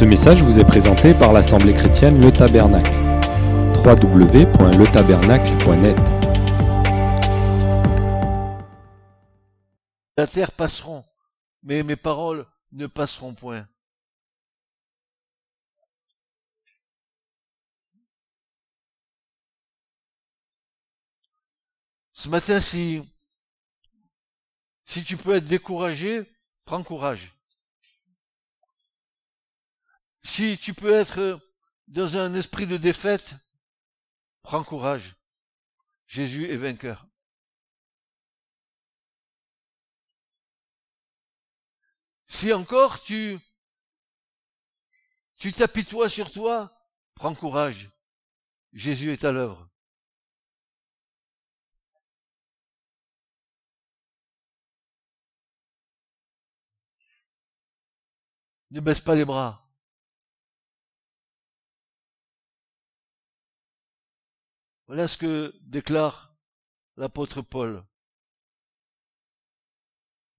Ce message vous est présenté par l'Assemblée chrétienne Le Tabernacle. www.letabernacle.net La terre passeront, mais mes paroles ne passeront point. Ce matin, si, si tu peux être découragé, prends courage. Si tu peux être dans un esprit de défaite, prends courage. Jésus est vainqueur. Si encore tu, tu t'apitoies sur toi, prends courage. Jésus est à l'œuvre. Ne baisse pas les bras. Voilà ce que déclare l'apôtre Paul.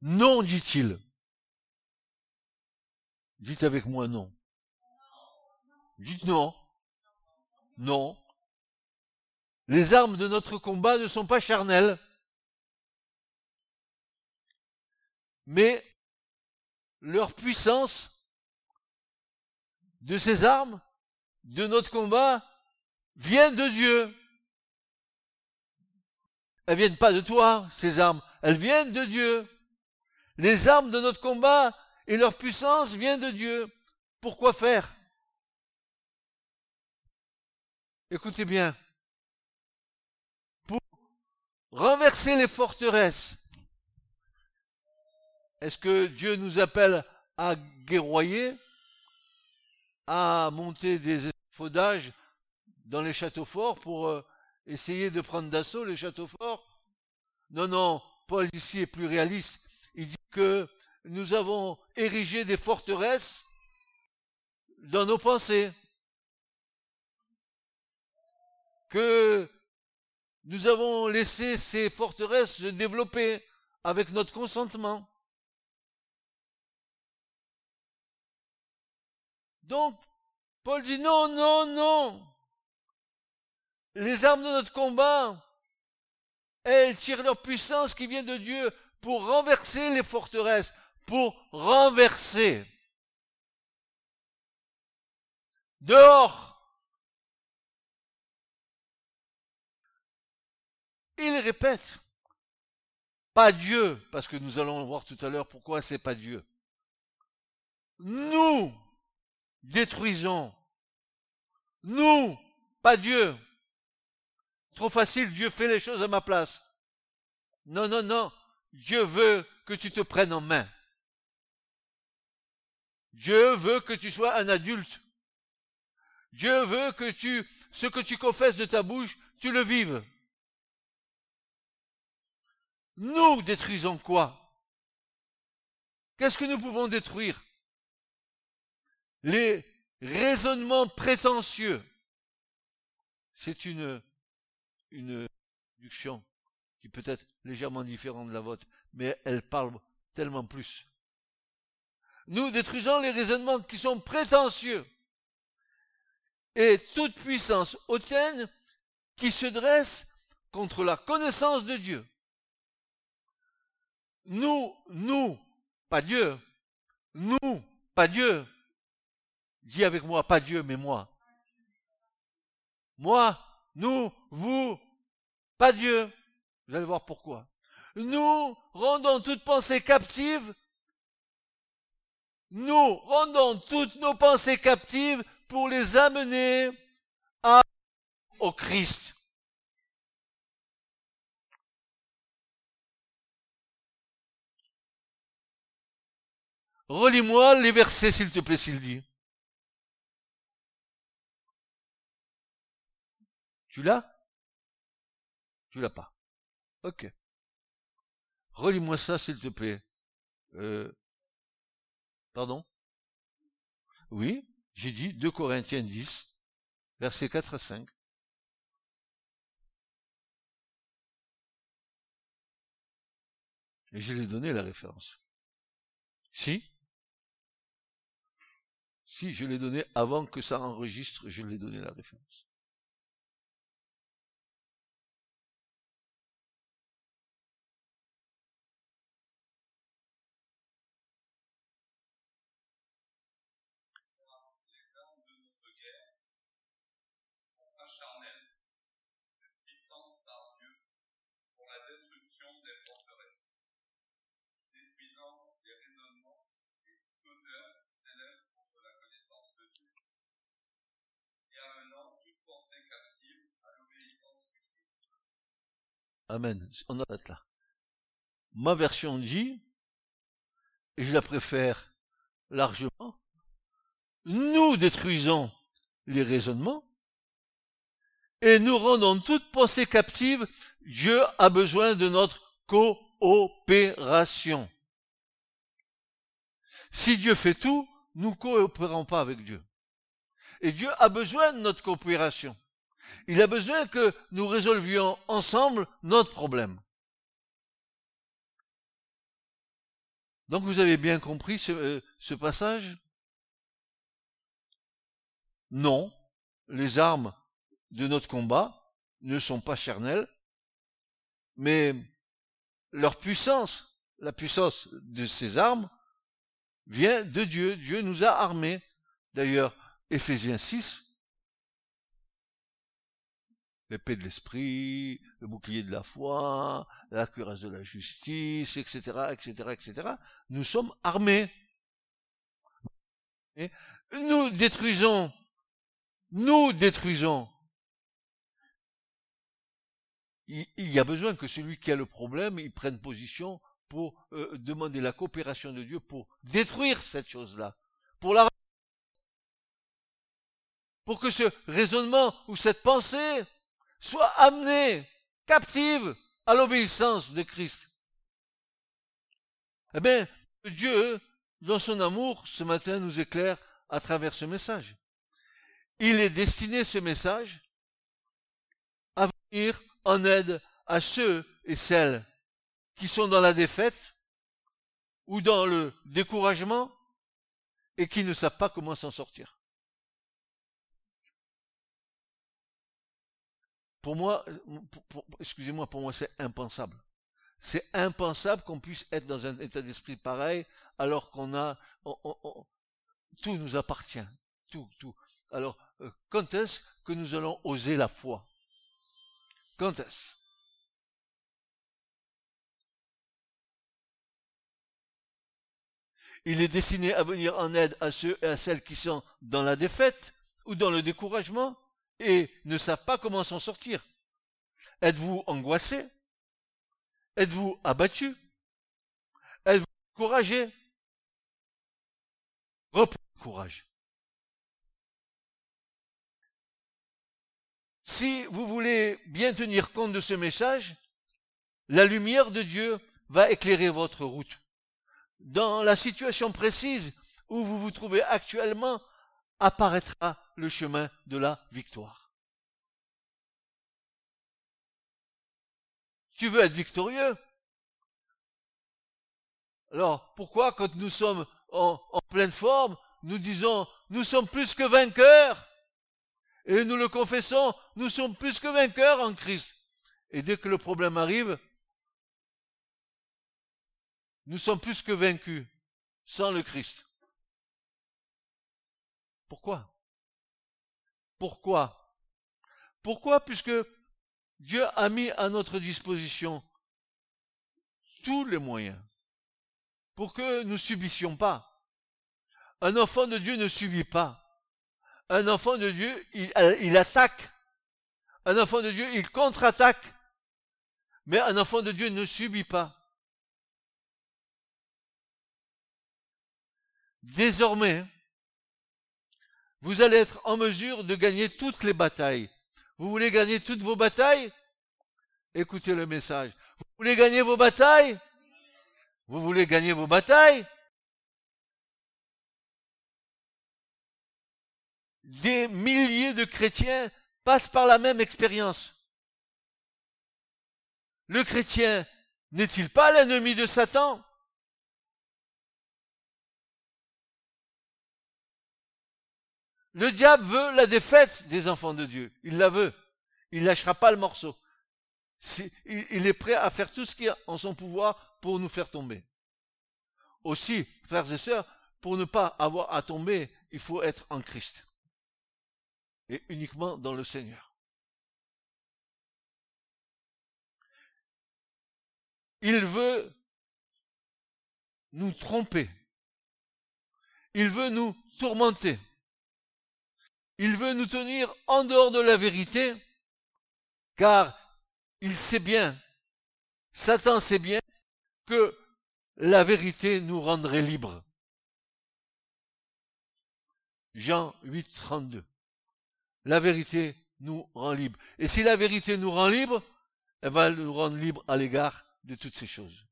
Non, dit-il. Dites avec moi non. Dites non. Non. Les armes de notre combat ne sont pas charnelles, mais leur puissance de ces armes, de notre combat, vient de Dieu. Elles viennent pas de toi, ces armes, elles viennent de Dieu. Les armes de notre combat et leur puissance vient de Dieu. Pourquoi faire? Écoutez bien. Pour renverser les forteresses. Est-ce que Dieu nous appelle à guerroyer, à monter des faudages dans les châteaux forts pour euh, essayer de prendre d'assaut les châteaux forts Non, non, Paul ici est plus réaliste. Il dit que nous avons érigé des forteresses dans nos pensées, que nous avons laissé ces forteresses se développer avec notre consentement. Donc, Paul dit non, non, non. Les armes de notre combat, elles tirent leur puissance qui vient de Dieu pour renverser les forteresses, pour renverser. Dehors. Il répète. Pas Dieu, parce que nous allons voir tout à l'heure pourquoi c'est pas Dieu. Nous détruisons. Nous, pas Dieu. Trop facile, Dieu fait les choses à ma place. Non, non, non. Dieu veut que tu te prennes en main. Dieu veut que tu sois un adulte. Dieu veut que tu, ce que tu confesses de ta bouche, tu le vives. Nous détruisons quoi? Qu'est-ce que nous pouvons détruire? Les raisonnements prétentieux. C'est une, une traduction qui peut être légèrement différente de la vôtre, mais elle parle tellement plus. Nous détruisons les raisonnements qui sont prétentieux et toute puissance hautaine qui se dresse contre la connaissance de Dieu. Nous, nous, pas Dieu. Nous, pas Dieu. Dis avec moi, pas Dieu, mais moi. Moi, nous, vous, pas Dieu. Vous allez voir pourquoi. Nous rendons toute pensée captive. Nous rendons toutes nos pensées captives pour les amener à, au Christ. Relis-moi les versets, s'il te plaît, Sylvie. Tu l'as? Tu l'as pas. Ok. Relis-moi ça, s'il te plaît. Euh, pardon? Oui, j'ai dit 2 Corinthiens 10, versets 4 à 5. Et je l'ai donné la référence. Si? Si, je l'ai donné avant que ça enregistre, je l'ai donné la référence. Amen. On là. Ma version dit, et je la préfère largement, nous détruisons les raisonnements et nous rendons toute pensée captive. Dieu a besoin de notre coopération. Si Dieu fait tout, nous coopérons pas avec Dieu. Et Dieu a besoin de notre coopération. Il a besoin que nous résolvions ensemble notre problème. Donc vous avez bien compris ce, euh, passage? Non, les armes de notre combat ne sont pas charnelles, mais leur puissance, la puissance de ces armes, vient de Dieu. Dieu nous a armés. D'ailleurs, Éphésiens 6 l'épée de l'esprit, le bouclier de la foi, la cuirasse de la justice, etc., etc., etc. Nous sommes armés. Nous détruisons, nous détruisons. Il, y a besoin que celui qui a le problème, il prenne position pour euh, demander la coopération de Dieu pour détruire cette chose-là, pour pour que ce raisonnement ou cette pensée soit amenée captive à l'obéissance de Christ. Eh bien, Dieu, dans son amour, ce matin nous éclaire à travers ce message. Il est destiné, ce message, à venir en aide à ceux et celles qui sont dans la défaite ou dans le découragement et qui ne savent pas comment s'en sortir. Pour moi, excusez-moi, pour moi c'est impensable. C'est impensable qu'on puisse être dans un état d'esprit pareil alors qu'on a tout nous appartient, tout, tout. Alors euh, quand est-ce que nous allons oser la foi? Quand est-ce? Il est destiné à venir en aide à ceux et à celles qui sont dans la défaite ou dans le découragement? Et ne savent pas comment s'en sortir. Êtes-vous angoissé? Êtes-vous abattu? Êtes-vous encouragé? Reprenez courage. Si vous voulez bien tenir compte de ce message, la lumière de Dieu va éclairer votre route. Dans la situation précise où vous vous trouvez actuellement, apparaîtra le chemin de la victoire. Tu veux être victorieux? Alors, pourquoi quand nous sommes en, pleine forme, nous disons, nous sommes plus que vainqueurs? Et nous le confessons, nous sommes plus que vainqueurs en Christ. Et dès que le problème arrive, nous sommes plus que vaincus sans le Christ. Pourquoi? Pourquoi? Pourquoi? Puisque Dieu a mis à notre disposition tous les moyens pour que nous subissions pas. Un enfant de Dieu ne subit pas. Un enfant de Dieu, il, il attaque. Un enfant de Dieu, il contre-attaque. Mais un enfant de Dieu ne subit pas. Désormais, vous allez être en mesure de gagner toutes les batailles. Vous voulez gagner toutes vos batailles? Écoutez le message. Vous voulez gagner vos batailles? Vous voulez gagner vos batailles? Des milliers de chrétiens passent par la même expérience. Le chrétien n'est-il pas l'ennemi de Satan? Le diable veut la défaite des enfants de Dieu. Il la veut. Il lâchera pas le morceau. Il est prêt à faire tout ce qui est en son pouvoir pour nous faire tomber. Aussi, frères et sœurs, pour ne pas avoir à tomber, il faut être en Christ. Et uniquement dans le Seigneur. Il veut nous tromper. Il veut nous tourmenter. Il veut nous tenir en dehors de la vérité, car il sait bien, Satan sait bien que la vérité nous rendrait libres. Jean 8, 32. La vérité nous rend libres. Et si la vérité nous rend libres, elle va nous rendre libres à l'égard de toutes ces choses.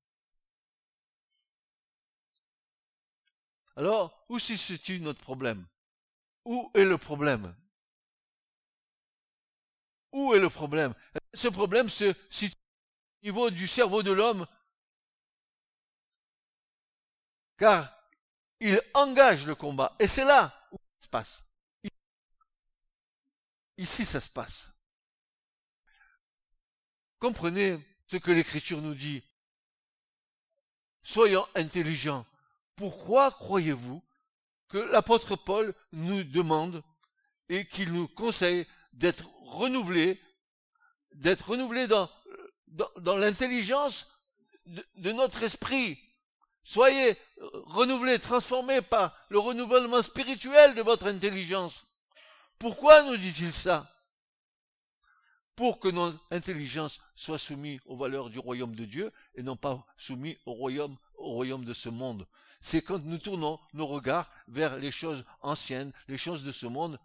Alors, où se situe notre problème? Où est le problème? Où est le problème? Ce problème se situe au niveau du cerveau de l'homme, car il engage le combat. Et c'est là où ça se passe. Ici, ça se passe. Comprenez ce que l'Écriture nous dit. Soyons intelligents. Pourquoi croyez-vous que l'apôtre Paul nous demande et qu'il nous conseille d'être renouvelés, d'être renouvelés dans, dans, l'intelligence de, de notre esprit. Soyez renouvelés, transformés par le renouvellement spirituel de votre intelligence. Pourquoi nous dit-il ça? Pour que notre intelligence soit soumise aux valeurs du royaume de Dieu et non pas soumise au royaume, au royaume de ce monde. C'est quand nous tournons nos regards vers les choses anciennes, les choses de ce monde,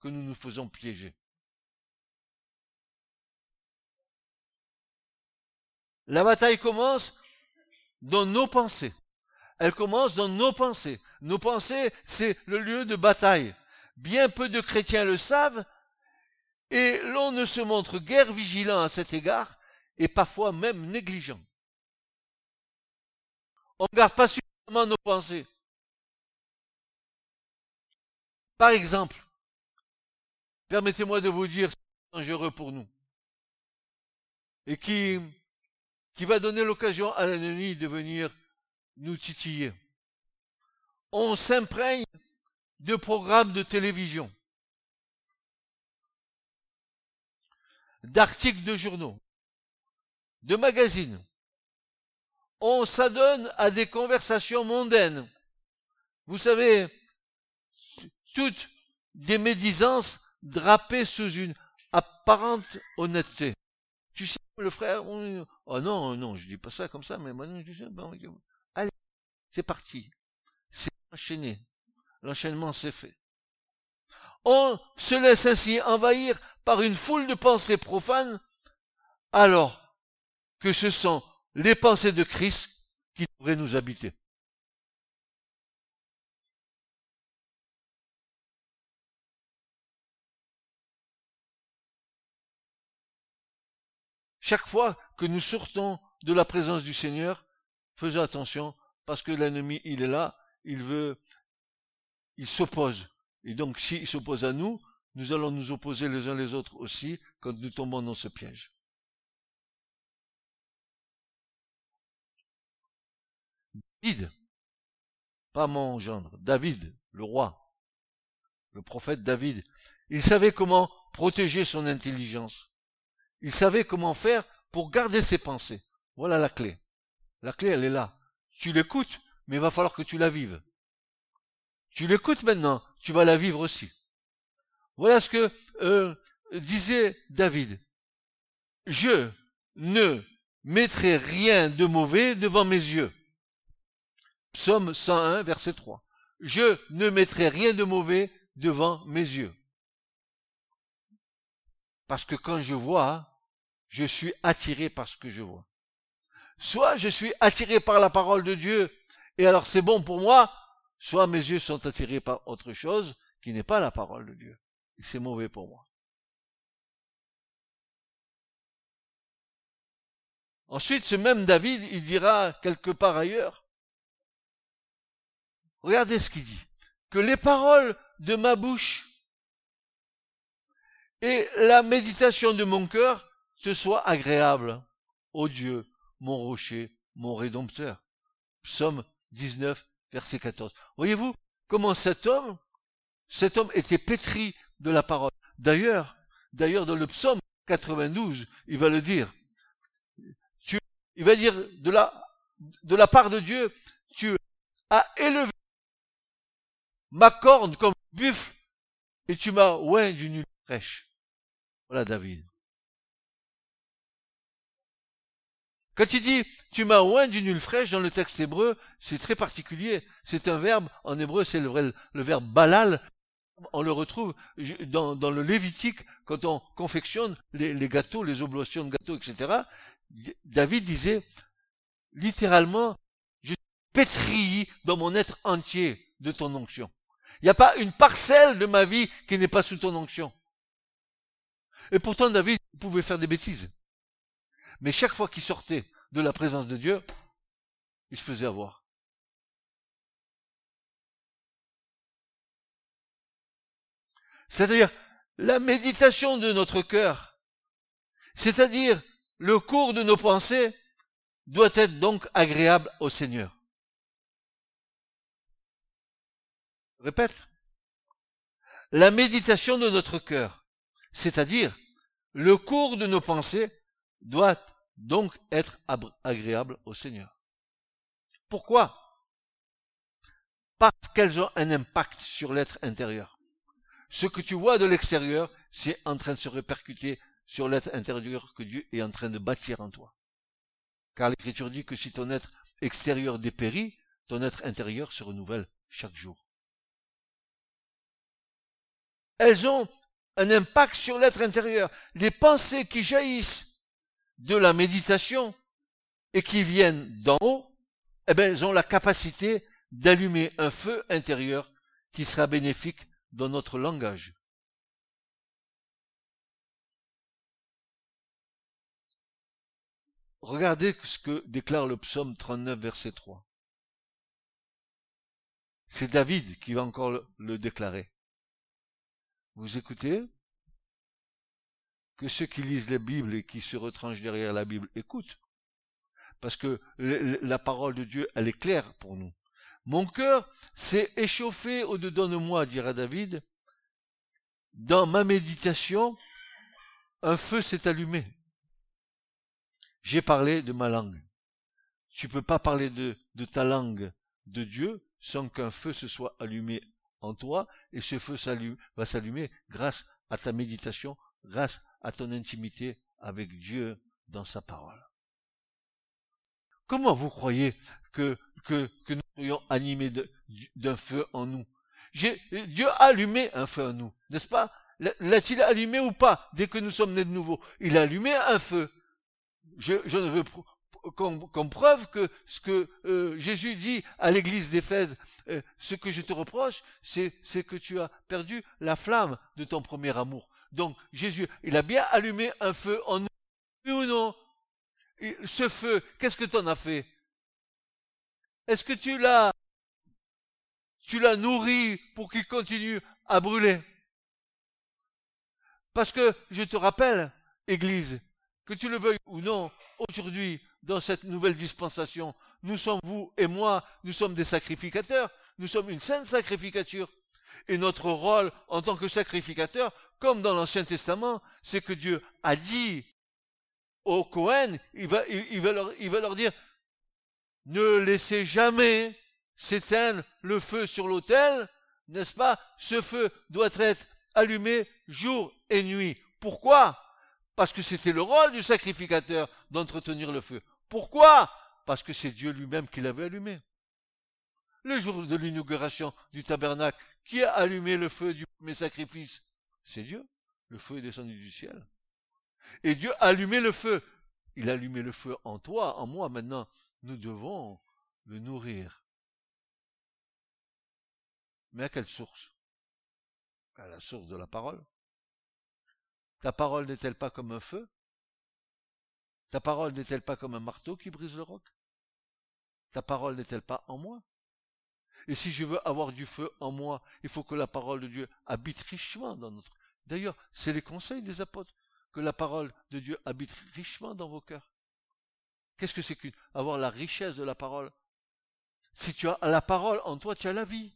que nous nous faisons piéger. La bataille commence dans nos pensées. Elle commence dans nos pensées. Nos pensées, c'est le lieu de bataille. Bien peu de chrétiens le savent, et l'on ne se montre guère vigilant à cet égard, et parfois même négligent. On ne garde pas suffisamment nos pensées. Par exemple, permettez-moi de vous dire ce qui est dangereux pour nous, et qui, qui va donner l'occasion à l'ennemi de venir nous titiller. On s'imprègne de programmes de télévision d'articles de journaux, de magazines. On s'adonne à des conversations mondaines. Vous savez, toutes des médisances drapées sous une apparente honnêteté. Tu sais, le frère, oh non, non, je dis pas ça comme ça, mais maintenant je dis allez, c'est parti. C'est enchaîné. L'enchaînement s'est fait. On se laisse ainsi envahir par une foule de pensées profanes, alors que ce sont les pensées de Christ qui devraient nous habiter. Chaque fois que nous sortons de la présence du Seigneur, faisons attention, parce que l'ennemi, il est là, il veut, il s'oppose. Et donc, s'il s'oppose à nous, nous allons nous opposer les uns les autres aussi quand nous tombons dans ce piège. David, pas mon gendre, David, le roi, le prophète David, il savait comment protéger son intelligence. Il savait comment faire pour garder ses pensées. Voilà la clé. La clé, elle est là. Tu l'écoutes, mais il va falloir que tu la vives. Tu l'écoutes maintenant, tu vas la vivre aussi. Voilà ce que euh, disait David. Je ne mettrai rien de mauvais devant mes yeux. Psaume 101, verset 3. Je ne mettrai rien de mauvais devant mes yeux. Parce que quand je vois, je suis attiré par ce que je vois. Soit je suis attiré par la parole de Dieu, et alors c'est bon pour moi, soit mes yeux sont attirés par autre chose qui n'est pas la parole de Dieu c'est mauvais pour moi. Ensuite, ce même David, il dira quelque part ailleurs, regardez ce qu'il dit, que les paroles de ma bouche et la méditation de mon cœur te soit agréable, ô Dieu, mon rocher, mon rédempteur. Psaume 19, verset 14. Voyez-vous comment cet homme, cet homme était pétri de la parole. D'ailleurs, d'ailleurs dans le psaume 92, il va le dire. Il va dire de la, de la part de Dieu, tu as élevé ma corne comme buffle et tu m'as oint d'une huile fraîche. Voilà David. Quand il dit tu m'as oint d'une huile fraîche dans le texte hébreu, c'est très particulier. C'est un verbe, en hébreu c'est le, le, verbe balal. On le retrouve dans, le Lévitique quand on confectionne les, les, gâteaux, les oblations de gâteaux, etc. David disait littéralement, je pétris dans mon être entier de ton onction. Il n'y a pas une parcelle de ma vie qui n'est pas sous ton onction. Et pourtant David pouvait faire des bêtises. Mais chaque fois qu'il sortait de la présence de Dieu, il se faisait avoir. C'est-à-dire la méditation de notre cœur, c'est-à-dire le cours de nos pensées, doit être donc agréable au Seigneur. Répète. La méditation de notre cœur, c'est-à-dire le cours de nos pensées, doit donc être agréable au Seigneur. Pourquoi? Parce qu'elles ont un impact sur l'être intérieur. Ce que tu vois de l'extérieur, c'est en train de se répercuter sur l'être intérieur que Dieu est en train de bâtir en toi. Car l'Écriture dit que si ton être extérieur dépérit, ton être intérieur se renouvelle chaque jour. Elles ont un impact sur l'être intérieur. Les pensées qui jaillissent de la méditation et qui viennent d'en haut, eh bien, elles ont la capacité d'allumer un feu intérieur qui sera bénéfique dans notre langage. Regardez ce que déclare le psaume 39, verset 3. C'est David qui va encore le, le déclarer. Vous écoutez? Que ceux qui lisent la Bible et qui se retranchent derrière la Bible écoutent. Parce que la parole de Dieu, elle est claire pour nous. Mon cœur s'est échauffé au-dedans de moi, dira David. Dans ma méditation, un feu s'est allumé. J'ai parlé de ma langue. Tu peux pas parler de ta langue de Dieu sans qu'un feu se soit allumé en toi, et ce feu va s'allumer grâce à ta méditation, grâce à ton intimité avec Dieu dans sa parole. Comment vous croyez que, que, nous soyons animés d'un feu en nous? Dieu a allumé un feu en nous, n'est-ce pas? L'a-t-il allumé ou pas dès que nous sommes nés de nouveau? Il a allumé un feu. Je ne veux comme, preuve que ce que euh, Jésus dit à l'église d'Éphèse, euh, ce que je te reproche, c'est que tu as perdu la flamme de ton premier amour. Donc Jésus, il a bien allumé un feu en nous, oui ou non? Ce feu, qu'est-ce que tu en as fait? Est-ce que tu l'as tu l'as nourri pour qu'il continue à brûler? Parce que je te rappelle, Église, que tu le veuilles ou non, aujourd'hui, dans cette nouvelle dispensation, nous sommes, vous et moi, nous sommes des sacrificateurs, nous sommes une sainte sacrificature. Et notre rôle en tant que sacrificateur, comme dans l'Ancien Testament, c'est que Dieu a dit aux Cohen, il va, il, va leur, il va leur dire, ne laissez jamais s'éteindre le feu sur l'autel, n'est-ce pas? Ce feu doit être allumé jour et nuit. Pourquoi? Parce que c'était le rôle du sacrificateur d'entretenir le feu. Pourquoi? Parce que c'est Dieu lui-même qui l'avait allumé le jour de l'inauguration du tabernacle, qui a allumé le feu du premier sacrifice? C'est Dieu. Le feu est descendu du ciel. Et Dieu a allumé le feu. Il a allumé le feu en toi, en moi. Maintenant, nous devons le nourrir. Mais à quelle source? À la source de la parole. Ta parole n'est-elle pas comme un feu? Ta parole n'est-elle pas comme un marteau qui brise le roc? Ta parole n'est-elle pas en moi? Et si je veux avoir du feu en moi, il faut que la parole de Dieu habite richement dans notre. D'ailleurs, c'est les conseils des apôtres que la parole de Dieu habite richement dans vos cœurs. Qu'est-ce que c'est qu'avoir la richesse de la parole? Si tu as la parole en toi, tu as la vie.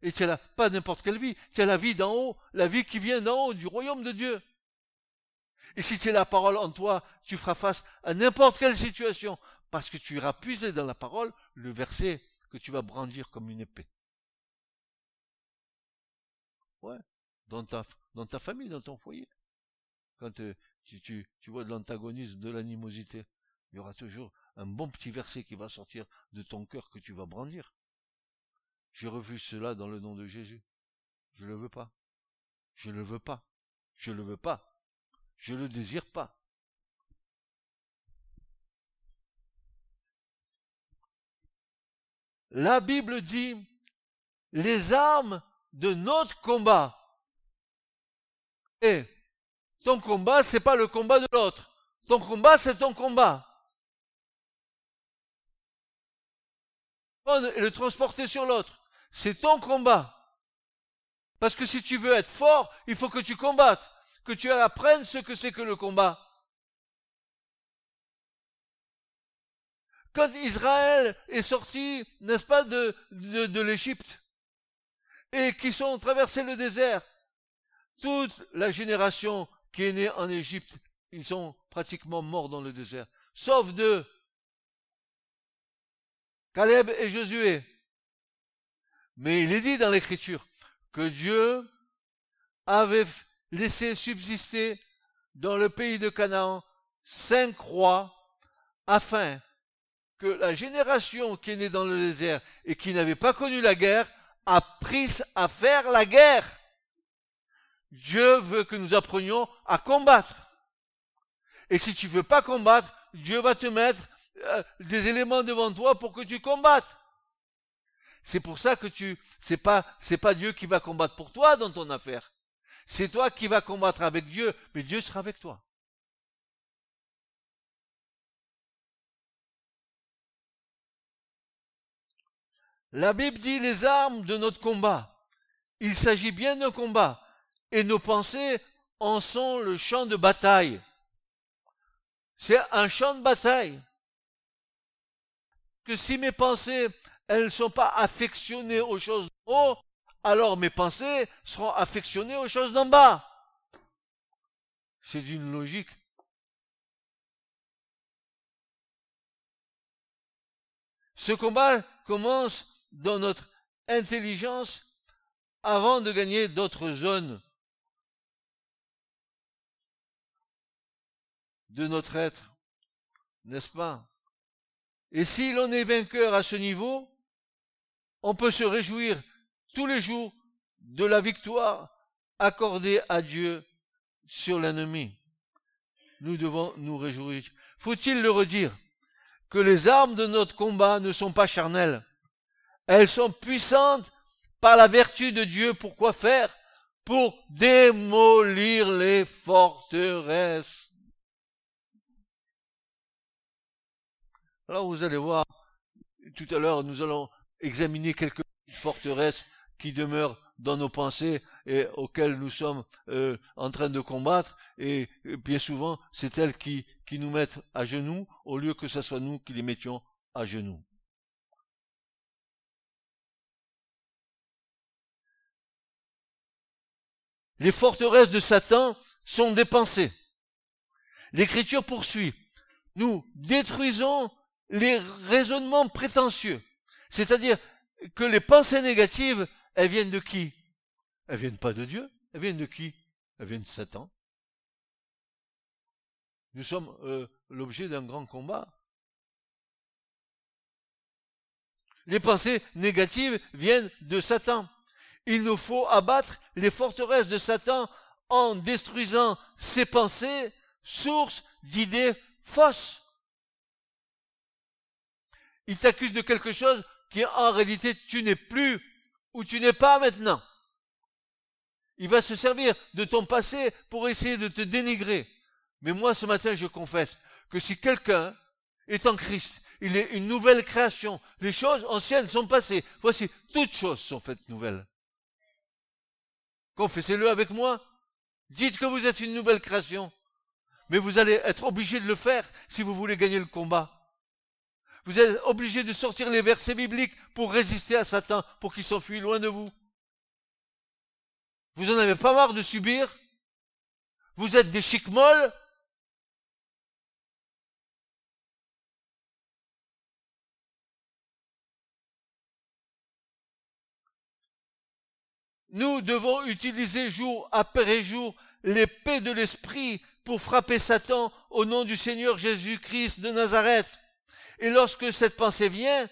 Et tu as pas n'importe quelle vie, tu as la vie d'en haut, la vie qui vient d'en haut, du royaume de Dieu. Et si as la parole en toi, tu feras face à n'importe quelle situation, parce que tu iras puiser dans la parole le verset que tu vas brandir comme une épée. Ouais, dans ta, famille, dans ton foyer. Quand euh, tu vois de l'antagonisme, de l'animosité, il y aura toujours un bon petit verset qui va sortir de ton cœur que tu vas brandir. Je refuse cela dans le nom de Jésus. Je ne le veux pas. Je ne le veux pas. Je ne le veux pas. Je ne le désire pas. La Bible dit les armes de notre combat. Et ton combat, c'est pas le combat de l'autre. Ton combat, c'est ton combat. Et le transporter sur l'autre. C'est ton combat. Parce que si tu veux être fort, il faut que tu combattes, que tu apprennes ce que c'est que le combat. quand Israël est sorti, n'est-ce pas, de, l'Égypte, et qui sont traversés le désert, toute la génération qui est née en Égypte, ils sont pratiquement morts dans le désert, sauf deux, Caleb et Josué. Mais il est dit dans l'Écriture que Dieu avait laissé subsister dans le pays de Canaan cinq rois afin que la génération qui est née dans le désert et qui n'avait pas connu la guerre a pris à faire la guerre. Dieu veut que nous apprenions à combattre. Et si tu veux pas combattre, Dieu va te mettre euh, des éléments devant toi pour que tu combattes. C'est pour ça que tu, c'est pas, c'est pas Dieu qui va combattre pour toi dans ton affaire. C'est toi qui vas combattre avec Dieu, mais Dieu sera avec toi. La Bible dit les armes de notre combat. Il s'agit bien d'un combat. Et nos pensées en sont le champ de bataille. C'est un champ de bataille. Que si mes pensées, elles ne sont pas affectionnées aux choses alors mes pensées seront affectionnées aux choses d'en bas. C'est d'une logique. Ce combat commence dans notre intelligence avant de gagner d'autres zones de notre être, n'est-ce pas? Et si l'on est vainqueur à ce niveau, on peut se réjouir tous les jours de la victoire accordée à Dieu sur l'ennemi. Nous devons nous réjouir. Faut-il le redire? Que les armes de notre combat ne sont pas charnelles, elles sont puissantes par la vertu de Dieu. Pour quoi faire? Pour démolir les forteresses. Alors vous allez voir, tout à l'heure nous allons examiner quelques forteresses qui demeurent dans nos pensées et auxquelles nous sommes euh, en train de combattre. Et, et bien souvent, c'est elles qui, qui nous mettent à genoux au lieu que ce soit nous qui les mettions à genoux. Les forteresses de Satan sont dépensées. L'Écriture poursuit. Nous détruisons les raisonnements prétentieux. C'est-à-dire que les pensées négatives, elles viennent de qui? Elles viennent pas de Dieu. Elles viennent de qui? Elles viennent de Satan. Nous sommes euh, l'objet d'un grand combat. Les pensées négatives viennent de Satan. Il nous faut abattre les forteresses de Satan en détruisant ses pensées, source d'idées fausses. Il t'accuse de quelque chose qui en réalité tu n'es plus ou tu n'es pas maintenant. Il va se servir de ton passé pour essayer de te dénigrer. Mais moi ce matin je confesse que si quelqu'un est en Christ, Il est une nouvelle création. Les choses anciennes sont passées. Voici, toutes choses sont faites nouvelles. Confessez-le avec moi. Dites que vous êtes une nouvelle création. Mais vous allez être obligé de le faire si vous voulez gagner le combat. Vous êtes obligé de sortir les versets bibliques pour résister à Satan, pour qu'il s'enfuit loin de vous. Vous en avez pas marre de subir? Vous êtes des chic molles? Nous devons utiliser jour après jour l'épée de l'esprit pour frapper Satan au nom du Seigneur Jésus-Christ de Nazareth. Et lorsque cette pensée vient,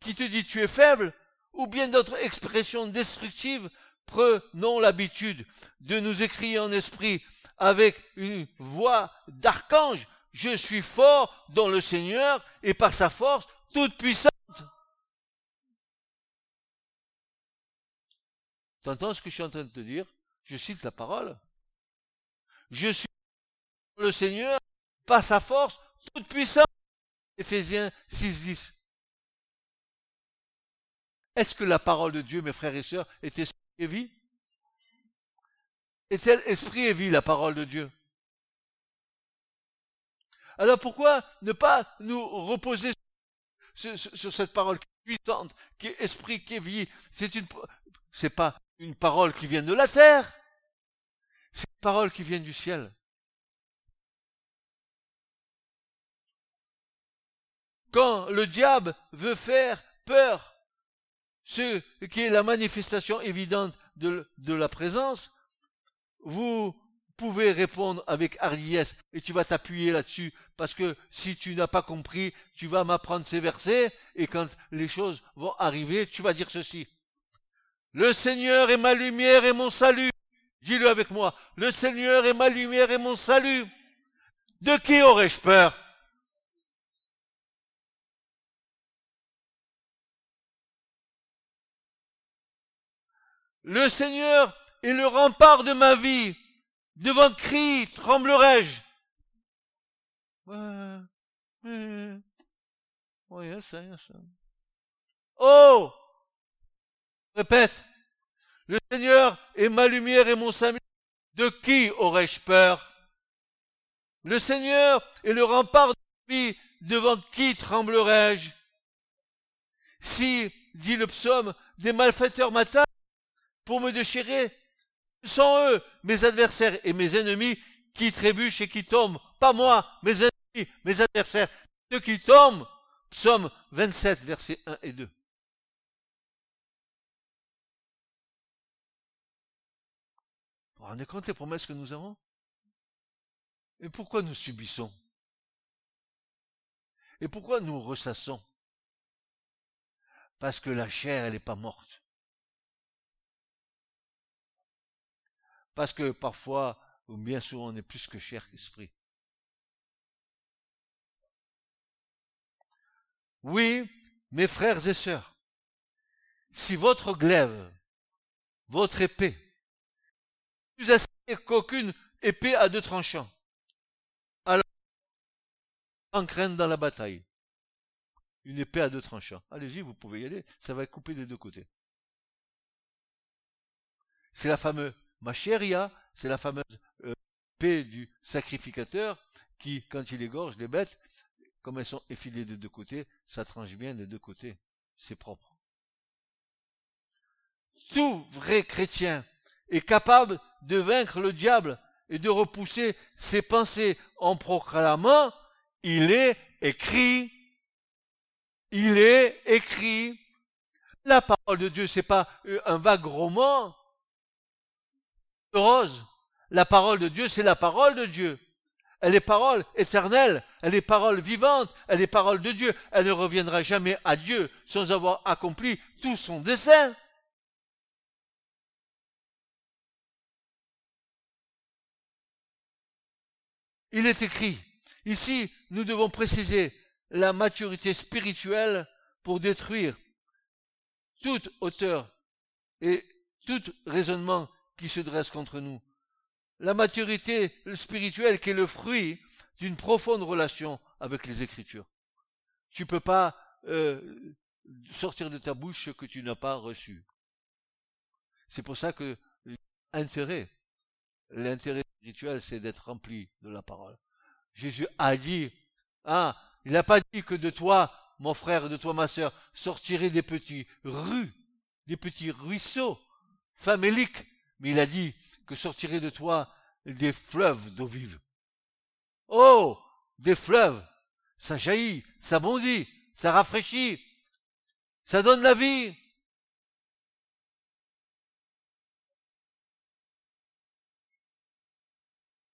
qui te dit tu es faible, ou bien d'autres expressions destructives, prenons l'habitude de nous écrire en esprit avec une voix d'archange, je suis fort dans le Seigneur et par sa force toute puissante. T'entends ce que je suis en train de te dire? Je cite la parole. Je suis le Seigneur par sa force toute puissante. Éphésiens 6, 10. Est-ce que la parole de Dieu, mes frères et sœurs, est esprit et vie? Est-elle esprit et vie, la parole de Dieu? Alors pourquoi ne pas nous reposer sur, sur cette parole puissante, qui est esprit, qui est vie? C'est une, pas une parole qui vient de la terre, c'est une parole qui vient du ciel. Quand le diable veut faire peur, ce qui est la manifestation évidente de, la présence, vous pouvez répondre avec hardiesse et tu vas t'appuyer là-dessus parce que si tu n'as pas compris, tu vas m'apprendre ces versets et quand les choses vont arriver, tu vas dire ceci. Le Seigneur est ma lumière et mon salut. Dis-le avec moi. Le Seigneur est ma lumière et mon salut. De qui aurais-je peur? Le Seigneur est le rempart de ma vie. Devant cri tremblerai-je. Oh Répète. Le Seigneur est ma lumière et mon salut. De qui aurais-je peur? Le Seigneur est le rempart de ma vie. Devant qui tremblerai-je? Si, dit le psaume, des malfaiteurs m'attaquent pour me déchirer, ce sont eux, mes adversaires et mes ennemis, qui trébuchent et qui tombent. Pas moi, mes ennemis, mes adversaires, ceux qui tombent. Psaume 27, versets 1 et 2. Vous vous rendez compte des promesses que nous avons? Et pourquoi nous subissons? Et pourquoi nous ressassons? Parce que la chair, elle n'est pas morte. Parce que parfois, ou bien souvent, on est plus que chair qu'esprit. Oui, mes frères et sœurs, si votre glaive, votre épée, plus assez qu'aucune épée à deux tranchants. Alors, en crainte dans la bataille. Une épée à deux tranchants. Allez-y, vous pouvez y aller. Ça va être coupé des deux côtés. C'est la fameuse macheria, c'est la fameuse euh, épée du sacrificateur qui, quand il égorge les bêtes, comme elles sont effilées des deux côtés, ça tranche bien des deux côtés. C'est propre. Tout vrai chrétien est capable de vaincre le diable et de repousser ses pensées en proclamant il est écrit il est écrit la parole de Dieu c'est pas un vague roman rose la parole de Dieu c'est la parole de Dieu elle est parole éternelle, elle est parole vivante, elle est parole de Dieu. Elle ne reviendra jamais à Dieu sans avoir accompli tout son dessein. Il est écrit, ici nous devons préciser la maturité spirituelle pour détruire toute hauteur et tout raisonnement qui se dresse contre nous. La maturité spirituelle qui est le fruit d'une profonde relation avec les Écritures. tu peux pas euh, sortir de ta bouche ce que tu n'as pas reçu. C'est pour ça que l'intérêt, spirituel, c'est d'être rempli de la parole. Jésus a dit, ah, il n'a pas dit que de toi, mon frère, de toi, ma sœur, sortiraient des petits rues, des petits ruisseaux faméliques, mais il a dit que sortiraient de toi des fleuves d'eau vive. Oh, des fleuves, ça jaillit, ça bondit, ça rafraîchit, ça donne la vie.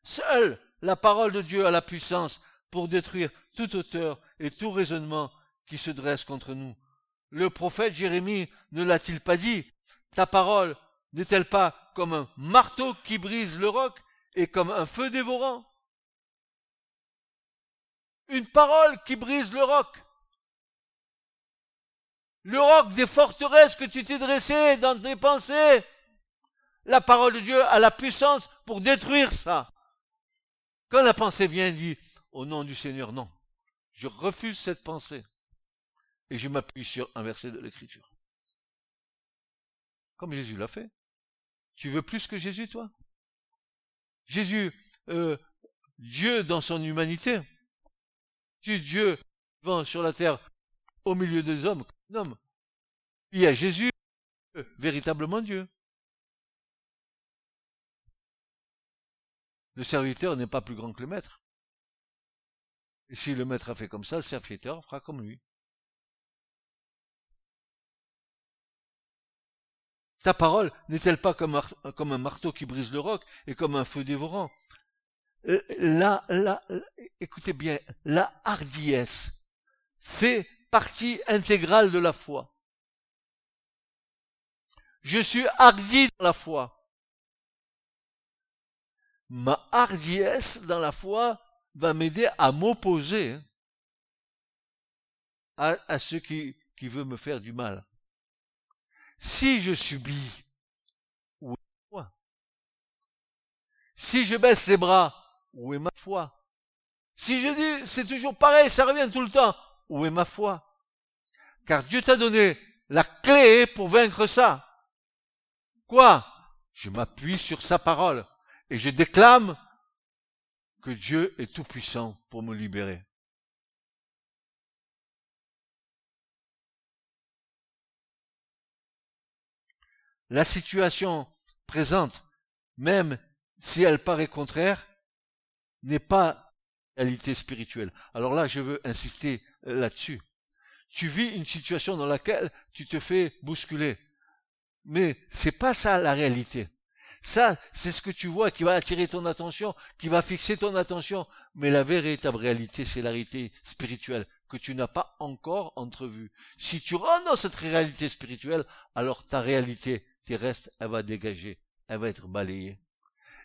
Seule la parole de Dieu a la puissance pour détruire toute hauteur et tout raisonnement qui se dresse contre nous. Le prophète Jérémie ne l'a-t-il pas dit? Ta parole n'est-elle pas comme un marteau qui brise le roc et comme un feu dévorant Une parole qui brise le roc. Le roc des forteresses que tu t'es dressé dans tes pensées. La parole de Dieu a la puissance pour détruire ça. Quand la pensée vient, dit, au nom du Seigneur, non. Je refuse cette pensée. Et je m'appuie sur un verset de l'Écriture. Comme Jésus l'a fait. Tu veux plus que Jésus, toi? Jésus, euh, Dieu dans son humanité. Dieu vivant sur la terre au milieu des hommes, homme. Il y a Jésus, euh, véritablement Dieu. Le serviteur n'est pas plus grand que le maître. Et si le maître a fait comme ça, le serviteur fera comme lui. Ta parole n'est-elle pas comme, un marteau qui brise le roc et comme un feu dévorant? Euh, la, écoutez bien, la hardiesse fait partie intégrale de la foi. Je suis hardi dans la foi ma hardiesse dans la foi va m'aider à m'opposer à, à ceux qui, qui veulent me faire du mal. Si je subis, où est ma foi? Si je baisse les bras, où est ma foi? Si je dis c'est toujours pareil, ça revient tout le temps, où est ma foi? Car Dieu t'a donné la clé pour vaincre ça. Quoi? Je m'appuie sur sa parole. Et je déclame que Dieu est tout puissant pour me libérer. La situation présente, même si elle paraît contraire, n'est pas réalité spirituelle. Alors là, je veux insister là-dessus. Tu vis une situation dans laquelle tu te fais bousculer. Mais c'est pas ça la réalité. Ça, c'est ce que tu vois qui va attirer ton attention, qui va fixer ton attention. Mais la véritable réalité, c'est la réalité spirituelle que tu n'as pas encore entrevue. Si tu rentres dans cette réalité spirituelle, alors ta réalité terrestre, elle va dégager, elle va être balayée.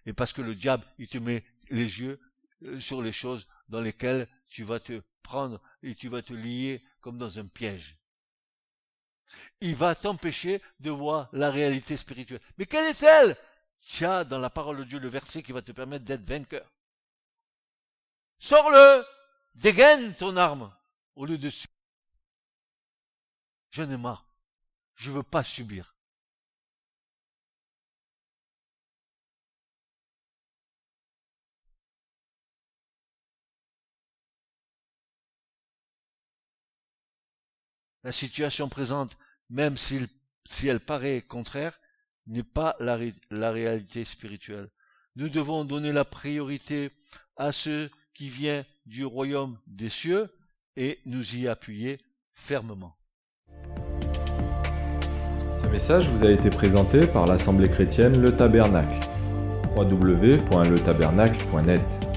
Et parce que le diable, il te met les yeux euh, sur les choses dans lesquelles tu vas te prendre et tu vas te lier comme dans un piège. Il va t'empêcher de voir la réalité spirituelle. Mais quelle est-elle? As dans la parole de Dieu le verset qui va te permettre d'être vainqueur. Sors-le, dégaine ton arme au lieu de subir. Je ai marre. Je veux pas subir. La situation présente, même si elle paraît contraire, n'est pas la, la réalité spirituelle. Nous devons donner la priorité à ce qui vient du royaume des cieux et nous y appuyer fermement. Ce message vous a été présenté par l'Assemblée chrétienne Le Tabernacle. www.letabernacle.net